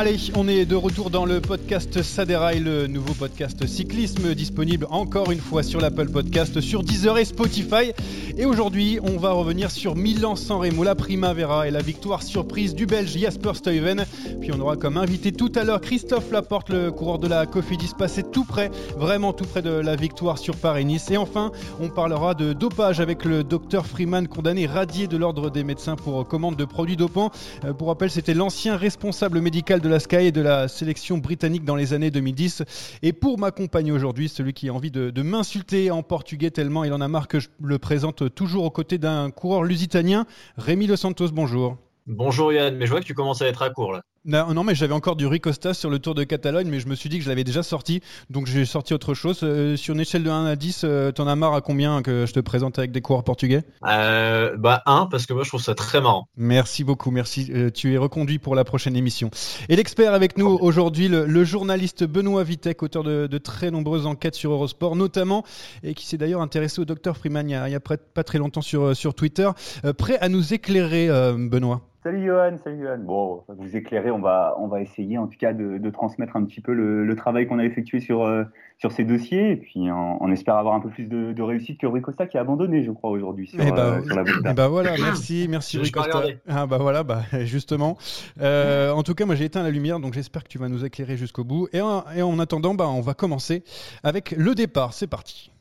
Allez, on est de retour dans le podcast Saderail, le nouveau podcast cyclisme disponible encore une fois sur l'Apple Podcast, sur Deezer et Spotify. Et aujourd'hui, on va revenir sur Milan-San Remo, la Primavera et la victoire surprise du Belge Jasper Stuyven. Puis on aura comme invité tout à l'heure Christophe Laporte, le coureur de la Cofidis, passé tout près, vraiment tout près de la victoire sur Paris-Nice. Et enfin, on parlera de dopage avec le docteur Freeman, condamné radié de l'ordre des médecins pour commande de produits dopants. Euh, Pour rappel, c'était l'ancien responsable médical de la Sky et de la sélection britannique dans les années 2010. Et pour m'accompagner aujourd'hui, celui qui a envie de, de m'insulter en portugais tellement il en a marre que je le présente toujours aux côtés d'un coureur lusitanien, Rémi Los Santos, bonjour. Bonjour Yann, mais je vois que tu commences à être à court là. Non, non, mais j'avais encore du Ricosta sur le Tour de Catalogne, mais je me suis dit que je l'avais déjà sorti, donc j'ai sorti autre chose. Euh, sur une échelle de 1 à 10, euh, t'en as marre à combien que je te présente avec des coureurs portugais? Euh, bah un, parce que moi je trouve ça très marrant. Merci beaucoup, merci. Euh, tu es reconduit pour la prochaine émission. Et l'expert avec nous aujourd'hui, le, le journaliste Benoît Vitek, auteur de, de très nombreuses enquêtes sur Eurosport, notamment, et qui s'est d'ailleurs intéressé au docteur Freeman il y a, pas très longtemps sur, sur Twitter. Prêt à nous éclairer, Benoît? Salut Johan, salut Johan. Bon, on va vous éclairer, on va, on va essayer en tout cas de, de transmettre un petit peu le, le travail qu'on a effectué sur, euh, sur ces dossiers et puis on, on espère avoir un peu plus de, de réussite que Rui Costa qui a abandonné, je crois, aujourd'hui sur, Eh ben, euh, sur la. Eh ben voilà, merci, merci Je Rui vais pas Costa. regarder. Ah bah voilà, bah justement. Euh, en tout cas, moi j'ai éteint la lumière, donc j'espère que tu vas nous éclairer jusqu'au bout. Et en, et en attendant, bah on va commencer avec le départ. C'est parti.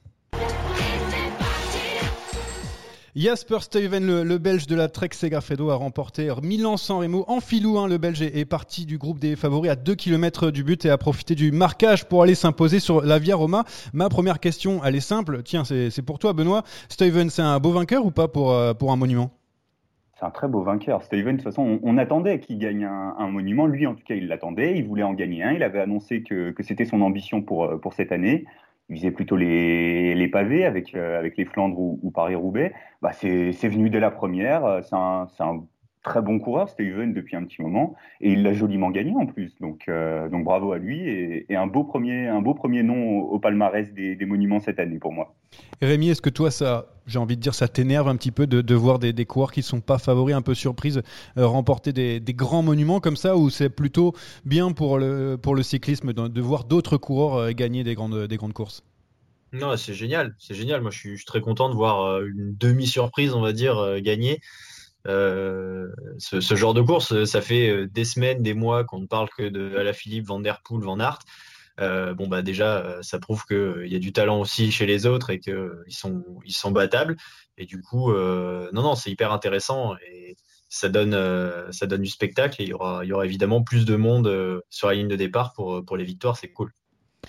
Jasper Stuyven, le, Belge de la Trek Segafredo, a remporté Milan-San Remo en filou. hein. le Belge est, parti du groupe des favoris à 2 km du but et a profité du marquage pour aller s'imposer sur la Via Roma. Ma première question, elle est simple. Tiens, c'est pour toi, Benoît. Stuyven, c'est un beau vainqueur ou pas pour, euh, un monument? C'est un très beau vainqueur. Steven, de toute façon, on, attendait qu'il gagne un, monument. Lui, en tout cas, il l'attendait. Il voulait en gagner un. Il avait annoncé que, c'était son ambition pour, euh, pour cette année. Visait plutôt les, les pavés avec, euh, avec les Flandres ou, ou Paris-Roubaix. Bah, c'est venu dès la première. Euh, C'est un, un très bon coureur, Steven, depuis un petit moment. Et il l'a joliment gagné en plus. Donc, euh, donc bravo à lui. Et, et un, beau premier, un beau premier nom au, au palmarès des, des monuments cette année pour moi. Rémi, est-ce que toi, ça, j'ai envie de dire, ça t'énerve un petit peu de, de voir des, des coureurs qui sont pas favoris, un peu surprises, euh, remporter des, des grands monuments comme ça, ou c'est plutôt bien pour le, pour le cyclisme de, de voir d'autres coureurs euh, gagner des grandes, des grandes courses? Non, c'est génial, c'est génial. Moi je suis, je suis très content de voir une demi-surprise, on va dire, gagner. Euh, ce, genre de course, ça fait euh, des semaines, des mois qu'on ne parle que de Alaphilippe, Van Der Poel, Van Aert. Euh, bon bah déjà, euh, ça prouve qu'il y a du talent aussi chez les autres et qu'ils sont, ils sont battables. Et du coup, euh, non, non, c'est hyper intéressant et ça donne, euh, ça donne du spectacle. Et il y aura, il y aura évidemment plus de monde euh, sur la ligne de départ pour, pour les victoires, c'est cool.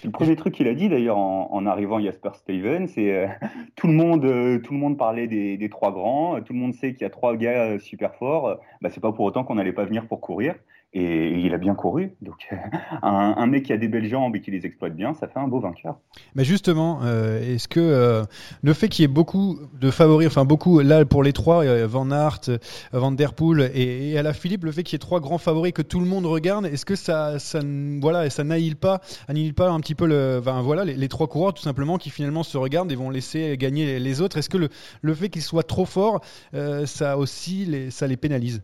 Le premier truc qu'il a dit d'ailleurs en, en arrivant Jasper Steven, c'est euh, tout le monde, euh, tout le monde parlait des, des trois grands, euh, tout le monde sait qu'il y a trois gars super forts. Bah, c'est pas pour autant qu'on n'allait pas venir pour courir. Et, il a bien couru. Donc un, mec qui a des belles jambes et qui les exploite bien, ça fait un beau vainqueur. Mais justement, euh, est-ce que euh, le fait qu'il y ait beaucoup de favoris, enfin beaucoup, là pour les trois, euh, Van Aert, Van Der Poel et, et Alaphilippe, le fait qu'il y ait trois grands favoris que tout le monde regarde, est-ce que ça, ça, voilà, ça pas, annihile pas un petit peu le, voilà, les, trois coureurs tout simplement qui finalement se regardent et vont laisser gagner les, autres? Est-ce que le, fait qu'ils soient trop forts, ça aussi, ça les pénalise?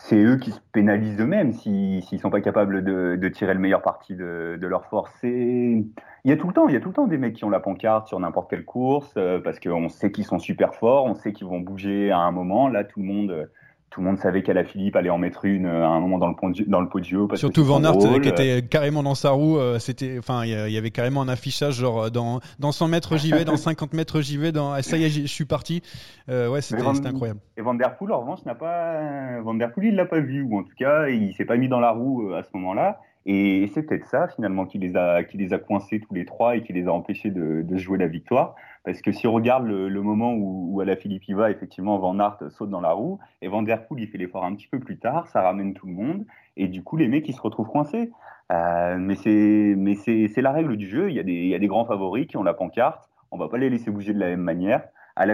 C'est eux qui se pénalisent eux-mêmes s'ils s'ils sont pas capables de, tirer le meilleur parti de, de leur force. Il y a tout le temps, il y a tout le temps des mecs qui ont la pancarte sur n'importe quelle course euh, parce qu'on sait qu'ils sont super forts, on sait qu'ils vont bouger à un moment. Là, tout le monde, euh, tout le monde savait qu'Alaphilippe allait en mettre une euh, à un moment dans le, podio- dans le podio. Parce Surtout que Van Aert euh, qui était carrément dans sa roue. euh, C'était, enfin, il y avait carrément un affichage genre euh, dans, dans 100 mètres j'y vais, dans 50 mètres j'y vais, dans ah, ça y est, je suis parti. Euh, ouais, c'était incroyable. Et Van Der Poel, en revanche, n'a pas. Van Der Poel, il l'a pas vu, ou en tout cas, il s'est pas mis dans la roue euh, à ce moment-là. Et c'est peut-être ça finalement qui les a qui les a coincés tous les trois et qui les a empêchés de, jouer la victoire. Parce que si on regarde le, moment où, où Philippe y va, effectivement, Van Aert saute dans la roue et Van Der Poel il fait l'effort un petit peu plus tard, ça ramène tout le monde et du coup les mecs ils se retrouvent coincés. Euh, mais c'est la règle du jeu. Il y a des il y a des grands favoris qui ont la pancarte. On va pas les laisser bouger de la même manière.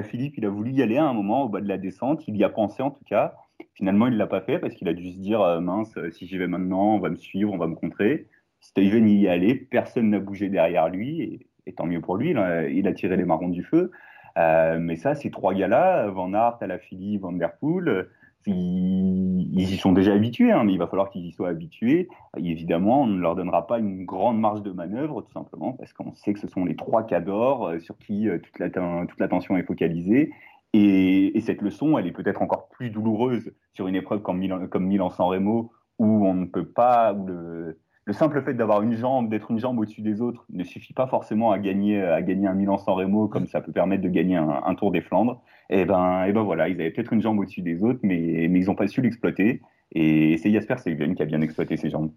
Philippe il a voulu y aller à un moment au bas de la descente. Il y a pensé en tout cas. Finalement, il l'a pas fait parce qu'il a dû se dire euh, mince, euh, si j'y vais maintenant, on va me suivre, on va me contrer. Steven y est allé, personne n'a bougé derrière lui et, tant mieux pour lui. il a tiré les marrons du feu. Euh, mais ça, ces trois gars-là, Van Aert, Alaphilippe, Van Der Poel, ils, y sont déjà habitués, hein, mais il va falloir qu'ils y soient habitués. Évidemment, on ne leur donnera pas une grande marge de manœuvre, tout simplement, parce qu'on sait que ce sont les trois cadors sur qui toute l'attention est focalisée et, cette leçon, elle est peut-être encore plus douloureuse sur une épreuve comme Milan, comme Milan-San Remo, où on ne peut pas, où le, simple fait d'avoir une jambe, d'être une jambe au-dessus des autres, ne suffit pas forcément à gagner, à gagner un Milan-San Remo, comme ça peut permettre de gagner un, Tour des Flandres. Et ben, et ben voilà, ils avaient peut-être une jambe au-dessus des autres, mais, mais ils n'ont pas su l'exploiter. Et c'est Jasper Stuyven qui a bien exploité ses jambes.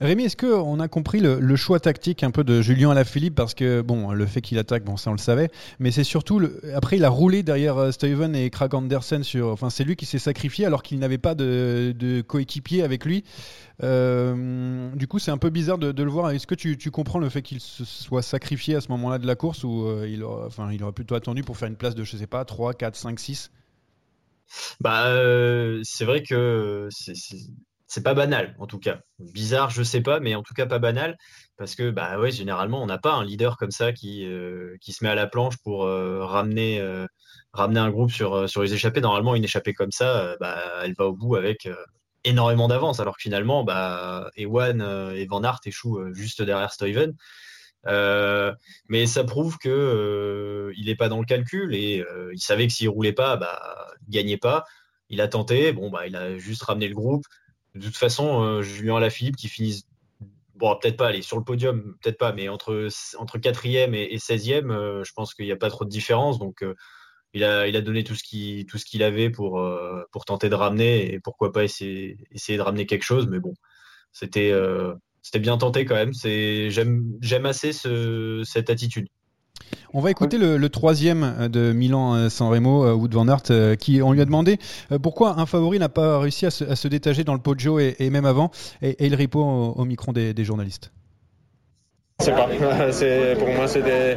Rémi, est-ce qu'on a compris le, choix tactique un peu de Julien Alaphilippe? Parce que, bon, le fait qu'il attaque, bon, ça on le savait, mais c'est surtout, après, il a roulé derrière euh, Stuyven et Krag Andersen. Enfin, c'est lui qui s'est sacrifié alors qu'il n'avait pas de, coéquipier avec lui. Euh, du coup, c'est un peu bizarre de, le voir. Est-ce que tu, comprends le fait qu'il se soit sacrifié à ce moment-là de la course ou euh, il, il aurait plutôt attendu pour faire une place de, je sais pas, 3, 4, 5, 6 bah, euh, c'est vrai que c'est pas banal, en tout cas. Bizarre, je sais pas, mais en tout cas pas banal, parce que bah ouais, généralement, on n'a pas un leader comme ça qui, euh, se met à la planche pour euh, ramener, un groupe sur, sur les échappées. Normalement, une échappée comme ça, bah, elle va au bout avec énormément d'avance, alors que finalement, bah, Ewan et Van Aert échouent juste derrière Stuyven. Euh, mais ça prouve que euh, il n'est pas dans le calcul et euh, il savait que s'il roulait pas, bah, il gagnait pas. Il a tenté, bon bah il a juste ramené le groupe. De toute façon, Julien Alaphilippe qui finit, bon peut-être pas aller sur le podium, peut-être pas, mais entre entre quatrième et, et 16e, je pense qu'il n'y a pas trop de différence. Donc il a, il a donné tout ce qu'il tout ce qu'il avait pour pour tenter de ramener et pourquoi pas essayer essayer de ramener quelque chose. Mais bon, c'était c'était bien tenté quand même. J'aime assez cette attitude. On va écouter le, troisième de Milan-San Remo, euh, Wood Van Aert, euh, qui on lui a demandé euh, pourquoi un favori n'a pas réussi à se, détacher dans le Poggio et, et même avant, et, il répond au, micro des, des journalistes. C'est pas. pour moi, c'était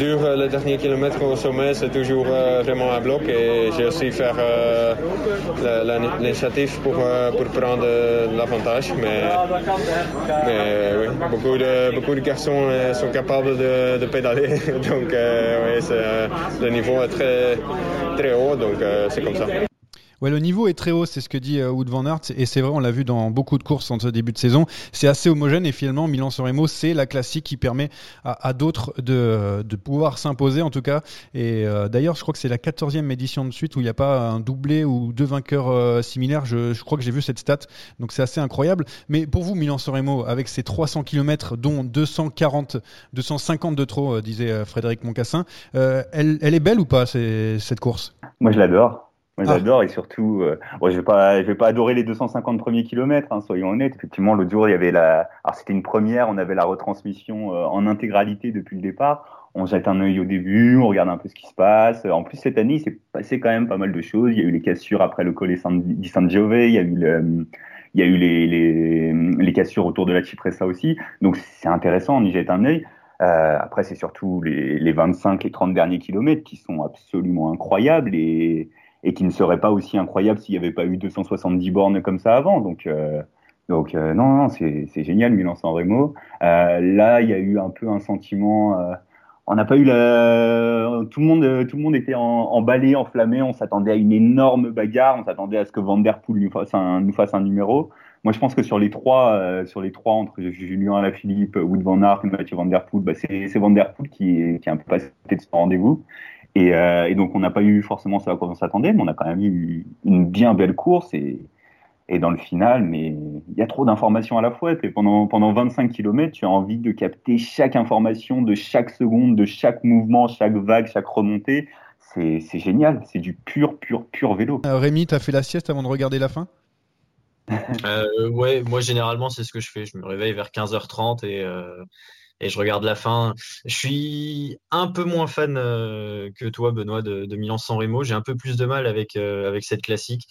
dur. Le dernier kilomètre au sommet, c'est toujours euh, vraiment un bloc. Et j'ai aussi fait euh, l'initiative pour, euh, pour prendre l'avantage. Mais, mais oui, beaucoup de, beaucoup de garçons sont capables de, de pédaler. Donc, oui, le niveau est très, très haut. Donc, c'est comme ça. Ouais, le niveau est très haut, c'est ce que dit euh, Wood Van Aert, et c'est vrai, on l'a vu dans beaucoup de courses en ce début de saison. C'est assez homogène, et finalement, Milan-San c'est la classique qui permet à, d'autres de, de, pouvoir s'imposer, en tout cas. Et euh, d'ailleurs, je crois que c'est la 14e édition de suite où il n'y a pas un doublé ou deux vainqueurs euh, similaires. Je, je, crois que j'ai vu cette stat, donc c'est assez incroyable. Mais pour vous, Milan-San avec ses 300 km, dont 240, 250 de trop, disait Frédéric Moncassin, elle, elle est belle ou pas, cette course? Moi, je l'adore. Ah. j'adore et surtout, euh, je vais pas, je vais pas adorer les 250 premiers kilomètres, hein, soyons honnêtes. Effectivement, l'autre jour, il y avait la, alors c'était une première, on avait la retransmission euh, en intégralité depuis le départ. On jette un œil au début, on regarde un peu ce qui se passe. En plus, cette année, il s'est passé quand même pas mal de choses. Il y a eu les cassures après le Colle di San Giove, il y a eu le, il y a eu les, les, les cassures autour de la Cipressa aussi. Donc c'est intéressant, on y jette un œil. Euh, après, c'est surtout les, les 25 et 30 derniers kilomètres qui sont absolument incroyables et, et qui ne serait pas aussi incroyable s'il n'y avait pas eu 270 bornes comme ça avant. Donc, euh, donc euh, non, non c'est génial, Milan-San Remo. Euh, là, il y a eu un peu un sentiment. Euh, on n'a pas eu la. Tout le monde, tout le monde était emballé, enflammé. On s'attendait à une énorme bagarre. On s'attendait à ce que Van Der Poel nous fasse un, nous fasse un numéro. Moi, je pense que sur les trois, euh, sur les trois entre Julien Alaphilippe, Wood Van Aert Mathieu Van Der Poel, bah, c'est Van Der Poel qui, qui est un peu passé de son rendez-vous. Et, euh, et, donc on n'a pas eu forcément ce à quoi on s'attendait, mais on a quand même eu une bien belle course et, et dans le final, mais il y a trop d'informations à la fois. Et pendant, pendant 25 km, tu as envie de capter chaque information de chaque seconde, de chaque mouvement, chaque vague, chaque remontée. C'est génial, c'est du pur, pur, pur vélo. Euh, Rémi, tu as fait la sieste avant de regarder la fin? Ouais, moi généralement c'est ce que je fais. Je me réveille vers 15h30 et et je regarde la fin. Je suis un peu moins fan que toi, Benoît, de, Milan-San Remo. J'ai un peu plus de mal avec, avec cette classique.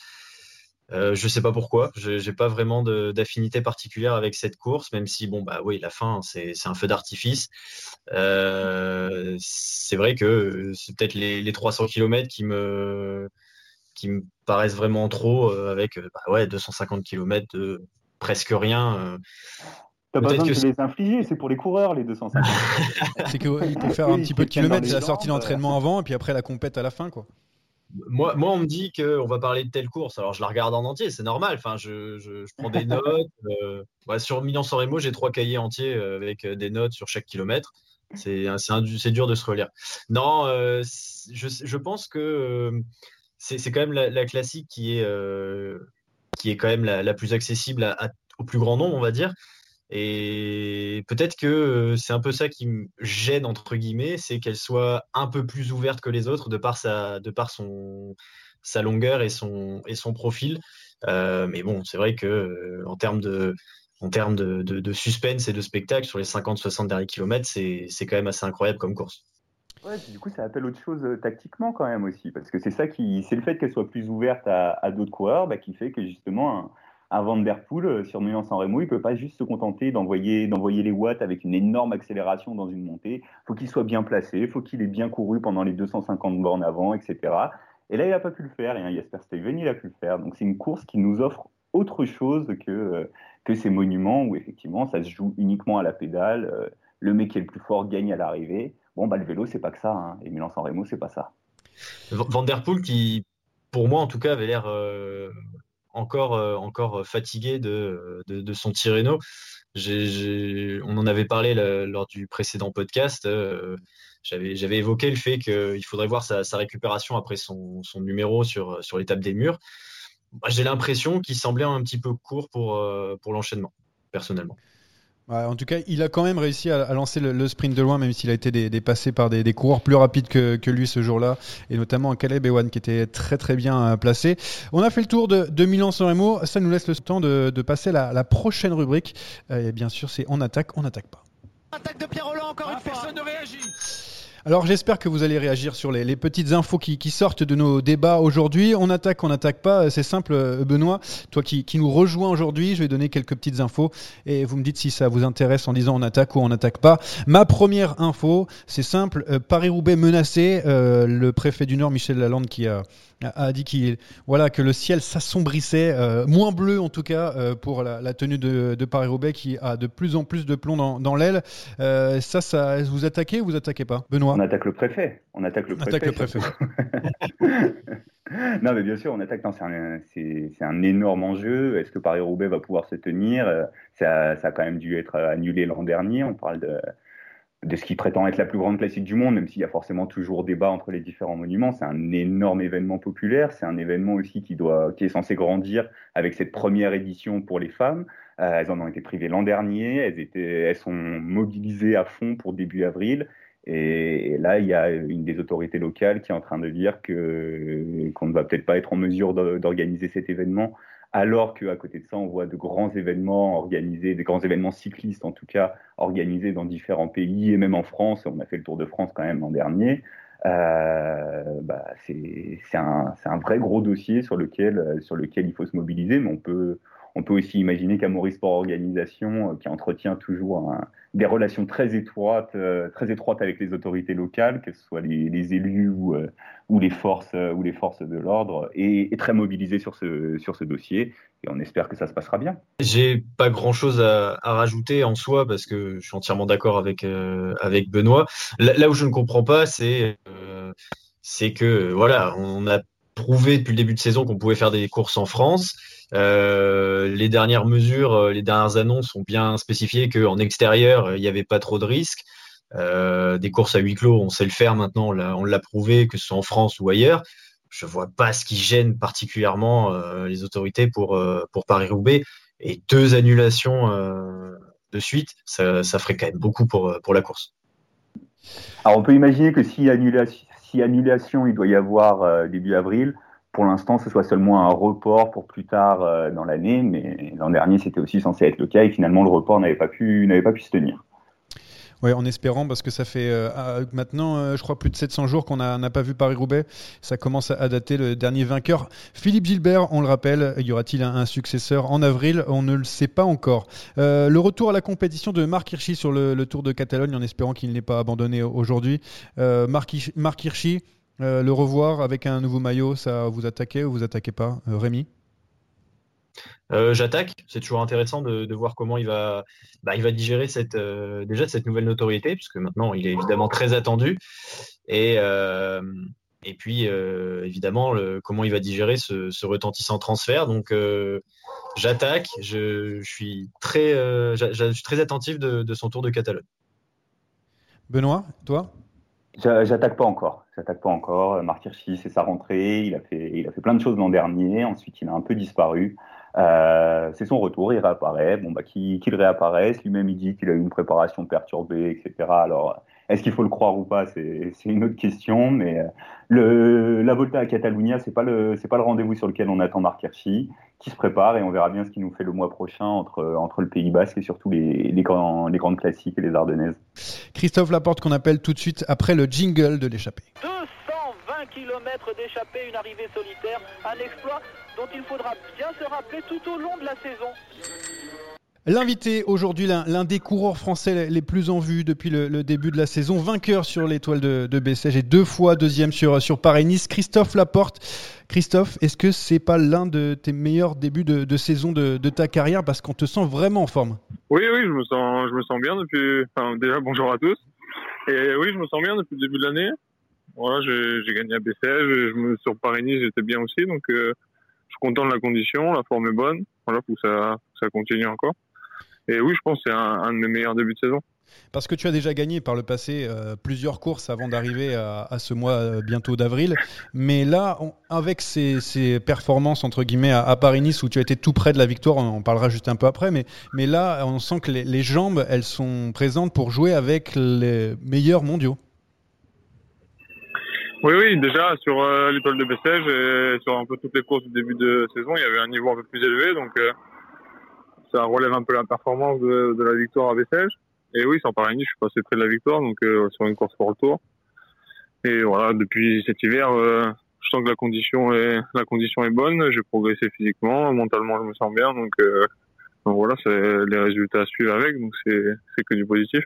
Euh, je sais pas pourquoi. Je n'ai pas vraiment d'affinité particulière avec cette course, même si, bon, bah oui, la fin, c'est un feu d'artifice. Euh, c'est vrai que c'est peut-être les, les, 300 km qui me, qui me paraissent vraiment trop, euh, avec bah ouais, 250 km de presque rien. T'as pas besoin de les infliger, c'est pour les coureurs les 250. c'est qu'il faut faire un petit peu de kilomètres, c'est la sortie d'entraînement avant, et puis après la compète à la fin, quoi moi, moi, on me dit qu'on va parler de telle course. Alors, je la regarde en entier, c'est normal. Enfin, je, je, prends des notes. Euh, sur Milan-San Remo, j'ai trois cahiers entiers euh, avec euh, des notes sur chaque kilomètre. C'est dur de se relire. Non, je, je, pense que c'est quand même la, classique qui est, qui est quand même la, la plus accessible au plus grand nombre, on va dire. Et peut-être que euh, c'est un peu ça qui me gêne, entre guillemets, c'est qu'elle soit un peu plus ouverte que les autres de par sa, de par son, sa longueur et son, et son profil. Euh, mais bon, c'est vrai que euh, en termes de, en termes de, suspense et de spectacle sur les 50-60 derniers kilomètres, c'est quand même assez incroyable comme course. Ouais, du coup, ça appelle autre chose tactiquement quand même aussi, parce que c'est ça qui, c'est le fait qu'elle soit plus ouverte à, à d'autres coureurs bah, qui fait que justement un Van Der Poel euh, sur Milan-San Remo, il peut pas juste se contenter d'envoyer les watts avec une énorme accélération dans une montée. Faut qu'il soit bien placé, faut qu'il ait bien couru pendant les 250 bornes avant, etc. Et là, il n'a pas pu le faire. Et Jasper Steven, il a pu le faire. Donc c'est une course qui nous offre autre chose que euh, que ces monuments où effectivement ça se joue uniquement à la pédale. Euh, le mec qui est le plus fort gagne à l'arrivée. Bon, bah le vélo, c'est pas que ça. Hein. Et Milan-San Remo, c'est pas ça. Van Der Poel qui, pour moi en tout cas, avait l'air encore fatigué de, son Tirreno. on en avait parlé lors du précédent podcast. Euh, j'avais évoqué le fait qu'il faudrait voir sa, récupération après son, numéro sur, l'étape des murs. J'ai l'impression qu'il semblait un petit peu court pour, euh, pour l'enchaînement, personnellement en tout cas, il a quand même réussi à, lancer le, sprint de loin, même s'il a été dépassé par des, coureurs plus rapides que, lui ce jour-là, et notamment Caleb Ewan qui était très très bien euh, placé. On a fait le tour de, de Milan-San Remo, ça nous laisse le temps de, passer à la, prochaine rubrique. Euh, et bien sûr, c'est on attaque, on n'attaque pas. Attaque de Pierre Roland encore une fois. Personne ne réagit. Alors j'espère que vous allez réagir sur les, petites infos qui, sortent de nos débats aujourd'hui. On attaque, on n'attaque pas, c'est simple euh, Benoît, toi qui, nous rejoins aujourd'hui, je vais donner quelques petites infos et vous me dites si ça vous intéresse en disant on attaque ou on n'attaque pas. Ma première info, c'est simple, euh, Paris-Roubaix menacé, euh, le préfet du Nord Michel Lalande qui a dit qu'il voilà que le ciel s'assombrissait, moins bleu en tout cas pour la, tenue de, Paris-Roubaix qui a de plus en plus de plomb dans, l'aile. Euh, ça, ça, vous attaquez ou vous attaquez pas, Benoît? On attaque le préfet. On attaque le préfet. Attaque le préfet. non, mais bien sûr, on attaque. C'est un, énorme enjeu. Est-ce que Paris-Roubaix va pouvoir se tenir? Ça, ça, a quand même dû être annulé l'an dernier. On parle de de ce qui prétend être la plus grande classique du monde, même s'il y a forcément toujours débat entre les différents monuments. C'est un énorme événement populaire. C'est un événement aussi qui doit, qui est censé grandir avec cette première édition pour les femmes. Euh, elles en ont été privées l'an dernier. Elles étaient, elles sont mobilisées à fond pour début avril. Et, là, il y a une des autorités locales qui est en train de dire que qu'on ne va peut-être pas être en mesure d'organiser cet événement alors qu'à côté de ça, on voit de grands événements organisés, des grands événements cyclistes en tout cas, organisés dans différents pays et même en France. On a fait le Tour de France quand même l'an dernier. Euh, bah, c'est un, un, vrai gros dossier sur lequel, sur lequel il faut se mobiliser, mais on peut, on peut aussi imaginer qu'à Maurice Sport Organisation, euh, qui entretient toujours des relations très étroites, euh, très étroites avec les autorités locales, que ce soit les, élus ou, euh, les forces, ou les forces de l'ordre, est, très mobilisé sur ce, dossier. Et on espère que ça se passera bien. J'ai pas grand chose à, rajouter en soi parce que je suis entièrement d'accord avec, avec Benoît. Là, où je ne comprends pas, c'est c'est que voilà, on a prouvé depuis le début de saison qu'on pouvait faire des courses en France. Euh, les dernières mesures, euh, les dernières annonces ont bien spécifié qu'en extérieur, il n'y avait pas trop de risques. Euh, des courses à huis clos, on sait le faire maintenant, on l'a prouvé, que ce soit en France ou ailleurs. Je vois pas ce qui gêne particulièrement les autorités pour, pour Paris-Roubaix. Et deux annulations de suite, ça, ça, ferait quand même beaucoup pour, pour la course. Alors on peut imaginer que si annulation, si annulation il doit y avoir début avril, pour l'instant, ce soit seulement un report pour plus tard euh, dans l'année, mais l'an dernier, c'était aussi censé être le cas et finalement, le report n'avait pas pu se tenir. Oui, en espérant, parce que ça fait euh, maintenant, euh, je crois, plus de 700 jours qu'on n'a pas vu Paris-Roubaix. Ça commence à, dater le dernier vainqueur. Philippe Gilbert, on le rappelle, y aura-t-il un, successeur en avril? On ne le sait pas encore. le retour à la compétition de Marc Hirschi sur le, Tour de Catalogne, en espérant qu'il n'est pas abandonné aujourd'hui. Marc, Marc Hirschi, euh, le revoir avec un nouveau maillot, ça vous attaquez ou vous attaquez pas euh, Rémi? Euh, J'attaque. C'est toujours intéressant de, voir comment il va, bah, il va digérer cette, déjà cette nouvelle notoriété, puisque maintenant il est évidemment très attendu. Et, et puis évidemment comment il va digérer ce, retentissant transfert. Donc j'attaque. Je, suis très, je suis très attentif de, de son tour de Catalogne. Benoît, toi? J'attaque pas encore. J'attaque pas encore. Marc Hirschi, c'est sa rentrée. Il a fait, il a fait plein de choses l'an dernier. Ensuite, il a un peu disparu. Euh, c'est son retour. Il réapparaît. Bon, bah, qu'il réapparaisse. Lui-même, il dit qu'il a eu une préparation perturbée, etc. Alors, est-ce qu'il faut le croire ou pas C'est une autre question. Mais euh, le, la Volta à Catalunya, c'est pas le, c'est pas le rendez-vous sur lequel on attend Marc Hirschi, qui se prépare et on verra bien ce qu'il nous fait le mois prochain entre, entre le Pays Basque et surtout les, les, grands, les grandes classiques et les Ardennaises. Christophe Laporte qu'on appelle tout de suite après le jingle de l'échappée. 220 km d'échappée, une arrivée solitaire, un exploit dont il faudra bien se rappeler tout au long de la saison. L'invité aujourd'hui, l'un des coureurs français les plus en vue depuis le, début de la saison, vainqueur sur l'étoile de, de Bessèges et deux fois deuxième sur, sur Paris-Nice, Christophe Laporte. Christophe, est-ce que c'est pas l'un de tes meilleurs débuts de, saison de, ta carrière? Parce qu'on te sent vraiment en forme Oui, oui, je me sens, je me sens bien depuis. Enfin, déjà, bonjour à tous. Et oui, je me sens bien depuis le début de l'année. Voilà, j'ai gagné à Bessèges, je me, sur Paris-Nice, j'étais bien aussi, donc euh, je suis content de la condition, la forme est bonne. Voilà, que ça, ça continue encore. Et oui, je pense que c'est un, de mes meilleurs débuts de saison. Parce que tu as déjà gagné par le passé euh, plusieurs courses avant d'arriver à, ce mois euh, bientôt d'avril. Mais là, avec ces, performances entre guillemets à, Paris-Nice où tu as été tout près de la victoire, on en parlera juste un peu après. Mais, mais là, on sent que les, jambes, elles sont présentes pour jouer avec les meilleurs mondiaux. Oui, oui, déjà sur euh, l'étoile de Bessèges et sur un peu toutes les courses du début de saison, il y avait un niveau un peu plus élevé. Donc ça relève un peu la performance de, de la victoire à Bessèges. Et oui, sans Paris-Nice, je suis passé près de la victoire, donc euh, sur une course pour retour. Et voilà, depuis cet hiver, euh, je sens que la condition est la condition est bonne. J'ai progressé physiquement, mentalement, je me sens bien, donc, euh, donc voilà, c'est les résultats suivent avec, donc c'est que du positif.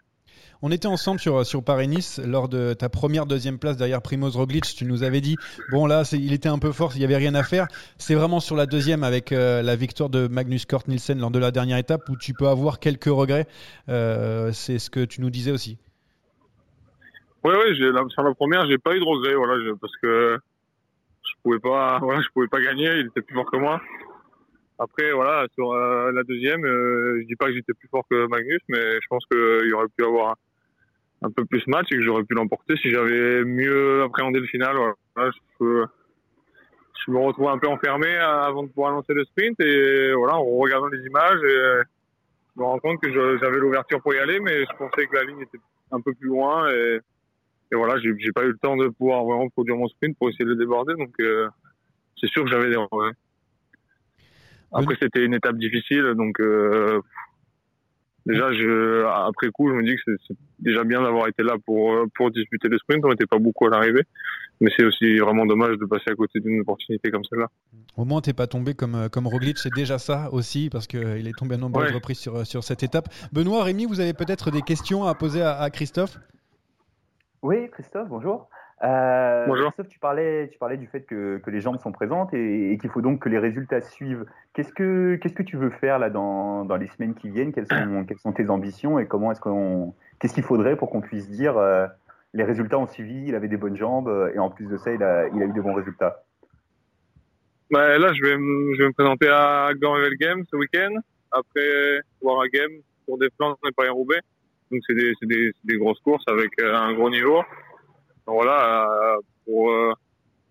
On était ensemble sur, sur Paris-Nice lors de ta première deuxième place derrière Primoz Roglic. Tu nous avais dit, bon là, il était un peu fort, il n'y avait rien à faire. C'est vraiment sur la deuxième avec euh, la victoire de Magnus Kort Nielsen lors de la dernière étape où tu peux avoir quelques regrets. Euh, c'est ce que tu nous disais aussi. Oui, oui, sur la première, j'ai pas eu de regrets, voilà, parce que je pouvais pas, voilà, je pouvais pas gagner, il était plus fort que moi. Après, voilà, sur euh, la deuxième, je dis pas que j'étais plus fort que Magnus, mais je pense qu'il aurait pu avoir un peu plus match et que j'aurais pu l'emporter si j'avais mieux appréhendé le final. Voilà. Je, je, me retrouve un peu enfermé avant de pouvoir lancer le sprint et voilà, en regardant les images, et je me rends compte que j'avais l'ouverture pour y aller, mais je pensais que la ligne était un peu plus loin et, et voilà, j'ai pas eu le temps de pouvoir vraiment produire mon sprint pour essayer de le déborder, donc euh, c'est sûr que j'avais des regrets. Après, c'était une étape difficile, donc euh, déjà, je, après coup, je me dis que c'est déjà bien d'avoir été là pour, pour disputer le sprint. On n'était pas beaucoup à l'arrivée. Mais c'est aussi vraiment dommage de passer à côté d'une opportunité comme celle-là. Au moins, tu n'es pas tombé comme, comme Roglic. C'est déjà ça aussi, parce qu'il est tombé à nombreuses reprises sur, sur cette étape. Benoît, Rémi, vous avez peut-être des questions à poser à Christophe? Oui, Christophe, bonjour. Euh, Bonjour. tu parlais, tu parlais du fait que, que les jambes sont présentes et, qu'il faut donc que les résultats suivent. Qu'est-ce que, qu'est-ce que tu veux faire là dans, dans les semaines qui viennent? Quelles sont, quelles sont tes ambitions et comment est-ce qu'on, qu'est-ce qu'il faudrait pour qu'on puisse dire euh, les résultats ont suivi, il avait des bonnes jambes et en plus de ça, il a, il a eu des bons résultats? Bah, là, je vais, je vais me présenter à Grand Game ce week-end. Après, voir un game pour des plans et Paris-Roubaix. Donc, c'est des, c'est des, des grosses courses avec euh, un gros niveau voilà, euh, pour, euh,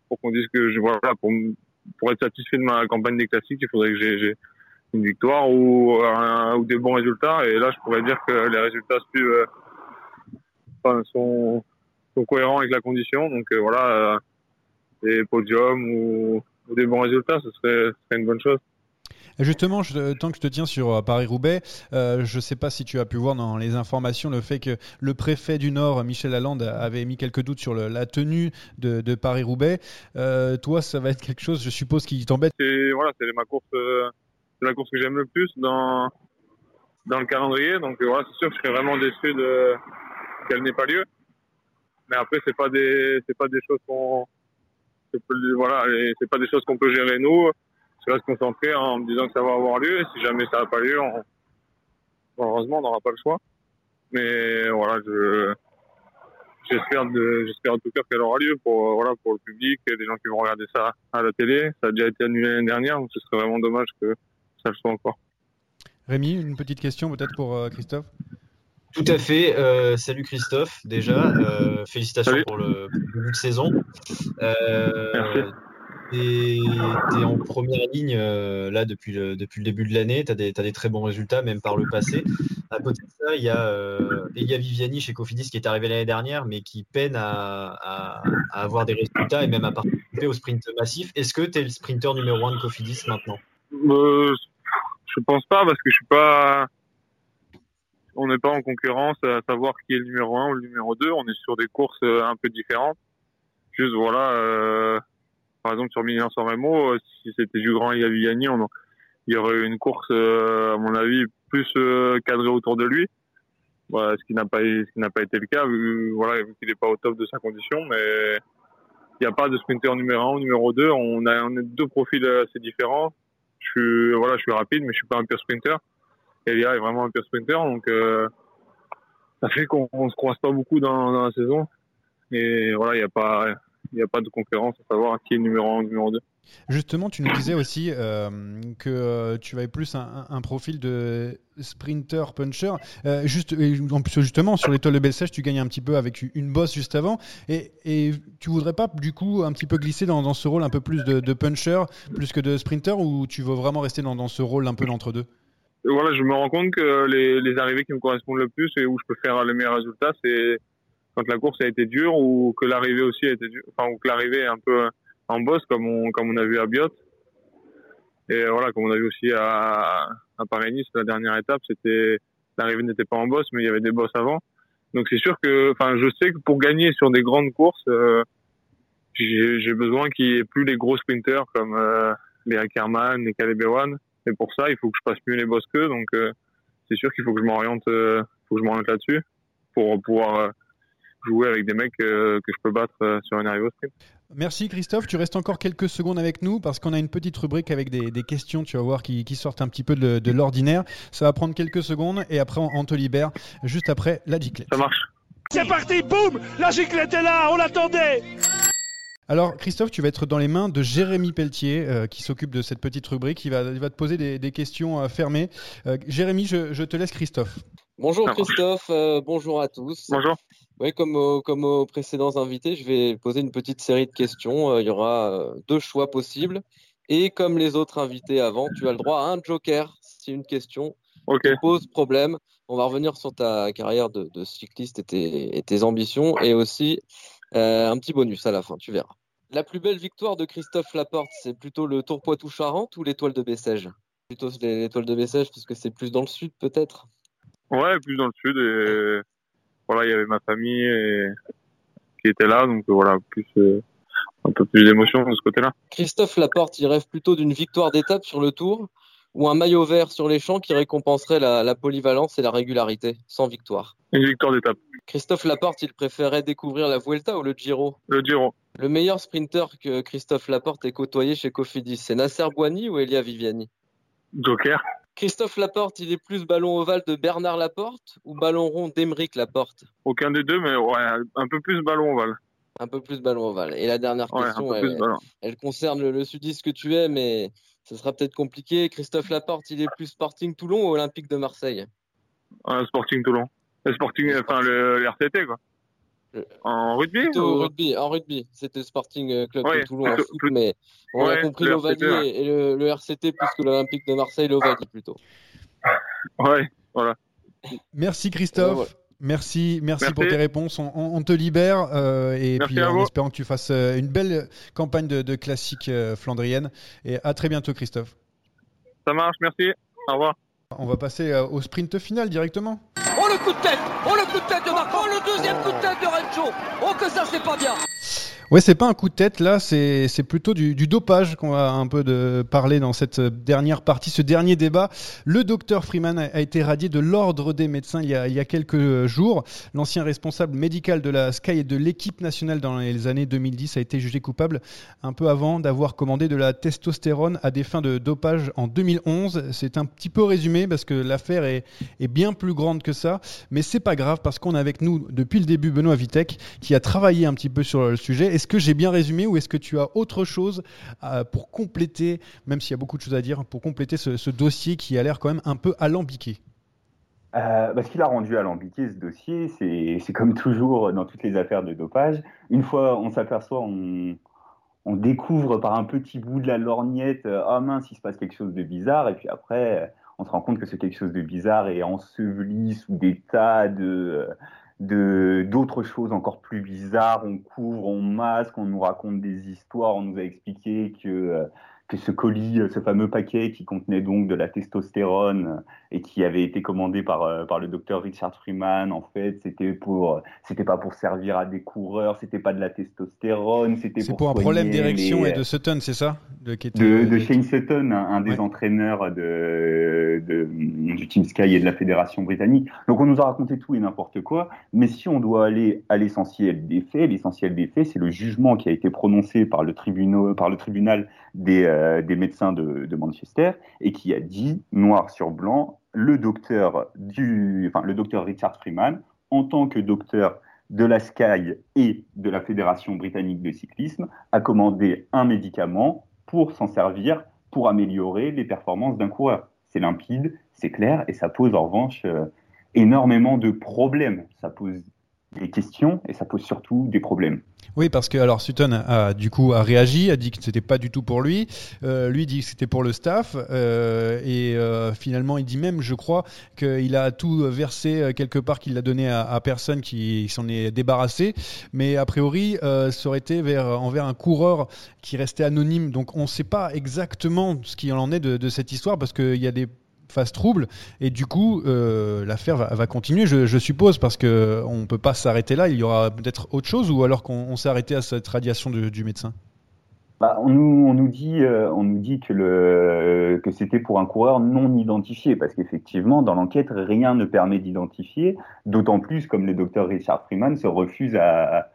pour qu'on dise que je, voilà, pour, pour être satisfait de ma campagne des classiques, il faudrait que j'ai une victoire ou, ou des bons résultats. Et là, je pourrais dire que les résultats suivent, euh, enfin, sont, sont cohérents avec la condition. Donc voilà, des podiums ou, ou des bons résultats, ce serait, ce serait une bonne chose. Justement, je, tant que je te tiens sur euh, Paris-Roubaix, euh, je ne sais pas si tu as pu voir dans les informations le fait que le préfet du Nord, Michel Lalande, avait mis quelques doutes sur la tenue de, Paris-Roubaix. Euh, toi, ça va être quelque chose, je suppose, qui t'embête C'est voilà, c'est ma course, euh, la course que j'aime le plus dans dans le calendrier. Donc euh, voilà, c'est sûr que je serais vraiment déçu qu'elle n'ait pas lieu. Mais après, c'est pas des pas des choses qu'on voilà, pas des choses qu'on peut gérer nous je reste concentré en me disant que ça va avoir lieu. Et si jamais ça n'a pas lieu, on... heureusement, on n'aura pas le choix. Mais voilà, je j'espère de j'espère en tout cas qu'elle aura lieu pour voilà pour le public et les gens qui vont regarder ça à la télé. Ça a déjà été annulé l'année dernière, donc ce serait vraiment dommage que ça le soit encore. Rémi, une petite question peut-être pour euh, Christophe? Tout à fait. Euh, salut Christophe, déjà. Euh, félicitations Salut. pour le, pour le début de saison. Euh, Merci. T'es t'es en première ligne euh, là depuis le, depuis le début de l'année. Tu as, t'as des très bons résultats, même par le passé. À côté de ça, il y a euh, Elia Viviani chez Cofidis qui est arrivé l'année dernière, mais qui peine à, à- avoir des résultats et même à participer au sprint massif. Est-ce que tu es le sprinter numéro un de Cofidis maintenant? Euh, je pense pas parce que je suis pas. On n'est pas en concurrence à savoir qui est le numéro 1 ou le numéro 2. On est sur des courses euh, un peu différentes. Juste voilà, par exemple sur Milan San Remo, euh, si c'était du grand Yaviani, on il y aurait eu une course euh, à mon avis plus euh, cadrée autour de lui. Ce qui n'a pas été le cas vu voilà vu qu'il n'est pas au top de sa condition, mais il n'y a pas de sprinter numéro 1 ou numéro 2. On a deux profils assez différents je suis voilà je suis rapide mais je suis pas un pur sprinter Elia est vraiment un pur sprinter donc ça fait qu'on on se croise pas beaucoup dans, dans la saison et voilà il y a pas il y a pas de concurrence à savoir qui est numéro 1 numéro 2 Justement, tu nous disais aussi euh, que euh, tu avais plus un, un profil de sprinter puncher. Euh, juste, en plus, justement, sur l'étoile de Bessèges, tu gagnes un petit peu avec une bosse juste avant. Et, et tu voudrais pas, du coup, un petit peu glisser dans, dans ce rôle un peu plus de, de puncher, plus que de sprinter, ou tu veux vraiment rester dans, dans ce rôle un peu d'entre-deux voilà je me rends compte que les, les arrivées qui me correspondent le plus et où je peux faire les meilleurs résultats c'est quand la course a été dure ou que l'arrivée aussi a été dure enfin ou que l'arrivée est un peu en bosse comme on comme on a vu à Biot et voilà comme on a vu aussi à à Paris-Nice la dernière étape c'était l'arrivée n'était pas en bosse mais il y avait des bosses avant donc c'est sûr que enfin je sais que pour gagner sur des grandes courses euh, j'ai besoin qu'il y ait plus les gros sprinters comme euh, les Ackerman, les Caleb. Et pour ça, il faut que je passe mieux les bosses qu'eux. Donc, euh, c'est sûr qu'il faut que je m'oriente, euh, faut que je m'oriente là-dessus pour pouvoir euh, jouer avec des mecs euh, que je peux battre euh, sur une arrivée au sprint. Merci Christophe, tu restes encore quelques secondes avec nous parce qu'on a une petite rubrique avec des, des questions, tu vas voir, qui, qui sortent un petit peu de, de l'ordinaire. Ça va prendre quelques secondes et après on, on te libère juste après la giclette. Ça marche. C'est parti, boum La giclette est là, on l'attendait Alors Christophe, tu vas être dans les mains de Jérémy Pelletier euh, qui s'occupe de cette petite rubrique. Il va, il va te poser des, des questions euh, fermées. Euh, Jérémy, je, je te laisse Christophe. Bonjour. Christophe, euh, bonjour à tous. Bonjour. Oui, comme, au- comme aux précédents invités, je vais poser une petite série de questions. Euh, il y aura euh, deux choix possibles. Et comme les autres invités avant, tu as le droit à un joker si une question te pose problème. On va revenir sur ta carrière de, de cycliste et tes, et tes ambitions et aussi euh, un petit bonus à la fin, tu verras. La plus belle victoire de Christophe Laporte, c'est plutôt le Tour Poitou-Charentes ou l'étoile de Bessèges? Plutôt l'étoile de Bessèges parce que c'est plus dans le sud peut-être? Ouais, plus dans le sud. Et voilà, il y avait ma famille et... qui était là. Donc, voilà, plus, euh, un peu plus d'émotion de ce côté-là. Christophe Laporte, il rêve plutôt d'une victoire d'étape sur le Tour ou un maillot vert sur les champs qui récompenserait la, la polyvalence et la régularité, sans victoire? Une victoire d'étape. Christophe Laporte, il préférait découvrir la Vuelta ou le Giro? Le Giro. Le meilleur sprinter que Christophe Laporte ait côtoyé chez Cofidis, c'est Nasser Boigny ou Elia Viviani? Joker. Christophe Laporte, il est plus ballon ovale de Bernard Laporte ou ballon rond d'Emeric Laporte? Aucun des deux, mais ouais, un peu plus ballon ovale. Un peu plus ballon ovale. Et la dernière question, elle, concerne le, le sudiste que tu es, mais ce sera peut-être compliqué. Christophe Laporte, il est plus Sporting Toulon ou Olympique de Marseille? Un Sporting Toulon. Le Sporting, enfin le, le RTT quoi. Le- En rugby ou- au rugby, en rugby. C'était Sporting euh, Club Ouais, de Toulon en plutôt- foot, plutôt- mais on a compris l'Ovalie ouais. et le, le RCT plus que l'Olympique de Marseille, l'Ovalie plutôt. Ouais, voilà. Merci Christophe. Euh. Merci, merci, Merci. pour tes réponses. On, on- on te libère euh, et Merci puis en vous. espérant que tu fasses euh, une belle campagne de, de classique euh, flandrienne. Et à très bientôt, Christophe. Ça marche, merci. Au revoir. On va passer euh, au sprint final directement. Le coup de tête. Oh le coup de tête de Marco. Oh le deuxième coup de tête de Rencho Oh que ça c'est pas bien Ouais, c'est pas un coup de tête là, c'est plutôt du, dopage qu'on va un peu de parler dans cette dernière partie, ce dernier débat. Le docteur Freeman a, a été radié de l'ordre des médecins il y a, il y a quelques jours. L'ancien responsable médical de la Sky et de l'équipe nationale dans les années 2010 a été jugé coupable un peu avant d'avoir commandé de la testostérone à des fins de dopage en 2011. C'est un petit peu résumé parce que l'affaire est, est bien plus grande que ça, mais c'est pas grave parce qu'on a avec nous depuis le début Benoît Vitek qui a travaillé un petit peu sur le sujet. Est-ce que j'ai bien résumé ou est-ce que tu as autre chose euh, pour compléter, même s'il y a beaucoup de choses à dire, pour compléter ce, dossier qui a l'air quand même un peu alambiqué? Euh, bah, ce qui l'a rendu alambiqué ce dossier, c'est c'est comme toujours dans toutes les affaires de dopage. Une fois on s'aperçoit, on, découvre par un petit bout de la lorgnette, euh, ah mince, il se passe quelque chose de bizarre, et puis après, on se rend compte que ce quelque chose de bizarre est enseveli sous des tas de d'autres choses encore plus bizarres. On couvre, on masque, on nous raconte des histoires, on nous a expliqué que euh, ce colis, euh, ce fameux paquet qui contenait donc de la testostérone euh, et qui avait été commandé par, euh, par le docteur Richard Freeman, en fait, c'était pour, c'était pas pour servir à des coureurs, c'était pas de la testostérone, c'était C'est pour, un problème d'érection et de Sutton, c'est ça? De, qui était- de, de Shane Sutton, un, des entraîneurs de, de- du Team Sky et de la fédération britannique. Donc on nous a raconté tout et n'importe quoi, mais si on doit aller à l'essentiel des faits, l'essentiel des faits, c'est le jugement qui a été prononcé par le, tribunal, par le tribunal des, euh, des médecins de, Manchester et qui a dit, noir sur blanc, le docteur Richard Freeman, en tant que docteur de la Sky et de la Fédération britannique de cyclisme, a commandé un médicament pour s'en servir pour améliorer les performances d'un coureur. C'est limpide, c'est clair, et ça pose en revanche euh, énormément de problèmes. Ça pose des questions et ça pose surtout des problèmes. Oui, parce que alors Sutton a, du coup a réagi, a dit que c'était pas du tout pour lui. Euh, lui dit que c'était pour le staff euh, et euh, finalement il dit même, je crois, qu'il a tout versé quelque part, qu'il l'a donné à, personne qui s'en est débarrassé. Mais a priori, ça aurait été vers, envers un coureur qui restait anonyme. Donc on ne sait pas exactement ce qu'il en est de cette histoire parce qu'il y a des fasse trouble. Et du coup euh, l'affaire va, continuer je, suppose parce que on peut pas s'arrêter là. Il y aura peut-être autre chose ou alors qu'on s'est arrêté à cette radiation du médecin? Bah, on, nous, on, nous dit, euh, on nous dit que, que c'était pour un coureur non identifié, parce qu'effectivement, dans l'enquête, rien ne permet d'identifier, d'autant plus comme le docteur Richard Freeman se refuse à,